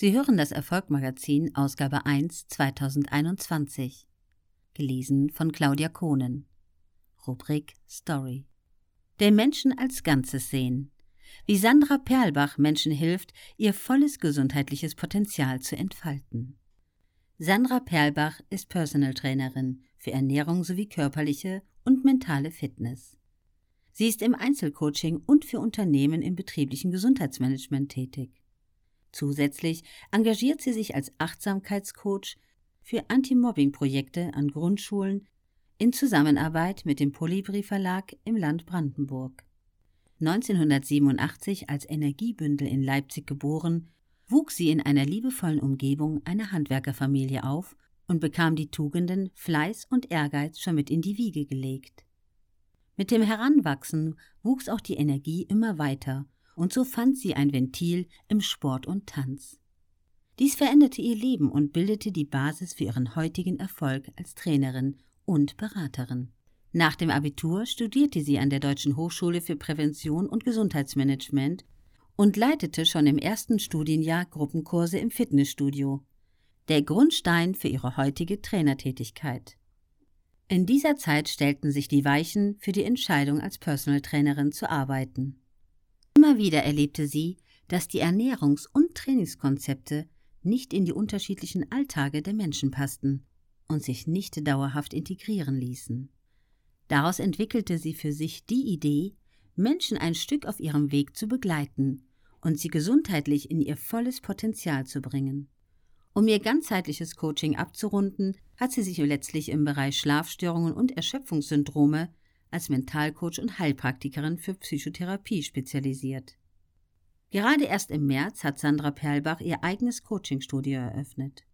Sie hören das Erfolgmagazin Ausgabe 1 2021. Gelesen von Claudia Kohnen. Rubrik Story. Den Menschen als Ganzes sehen. Wie Sandra Perlbach Menschen hilft, ihr volles gesundheitliches Potenzial zu entfalten. Sandra Perlbach ist Personal Trainerin für Ernährung sowie körperliche und mentale Fitness. Sie ist im Einzelcoaching und für Unternehmen im betrieblichen Gesundheitsmanagement tätig. Zusätzlich engagiert sie sich als Achtsamkeitscoach für Anti-Mobbing-Projekte an Grundschulen in Zusammenarbeit mit dem Polybri Verlag im Land Brandenburg. 1987 als Energiebündel in Leipzig geboren, wuchs sie in einer liebevollen Umgebung einer Handwerkerfamilie auf und bekam die Tugenden Fleiß und Ehrgeiz schon mit in die Wiege gelegt. Mit dem Heranwachsen wuchs auch die Energie immer weiter und so fand sie ein Ventil im Sport und Tanz. Dies veränderte ihr Leben und bildete die Basis für ihren heutigen Erfolg als Trainerin und Beraterin. Nach dem Abitur studierte sie an der Deutschen Hochschule für Prävention und Gesundheitsmanagement und leitete schon im ersten Studienjahr Gruppenkurse im Fitnessstudio. Der Grundstein für ihre heutige Trainertätigkeit. In dieser Zeit stellten sich die Weichen für die Entscheidung als Personal Trainerin zu arbeiten. Immer wieder erlebte sie, dass die Ernährungs- und Trainingskonzepte nicht in die unterschiedlichen Alltage der Menschen passten und sich nicht dauerhaft integrieren ließen. Daraus entwickelte sie für sich die Idee, Menschen ein Stück auf ihrem Weg zu begleiten und sie gesundheitlich in ihr volles Potenzial zu bringen. Um ihr ganzheitliches Coaching abzurunden, hat sie sich letztlich im Bereich Schlafstörungen und Erschöpfungssyndrome als Mentalcoach und Heilpraktikerin für Psychotherapie spezialisiert. Gerade erst im März hat Sandra Perlbach ihr eigenes Coachingstudio eröffnet.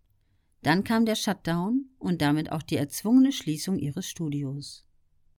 Dann kam der Shutdown und damit auch die erzwungene Schließung ihres Studios.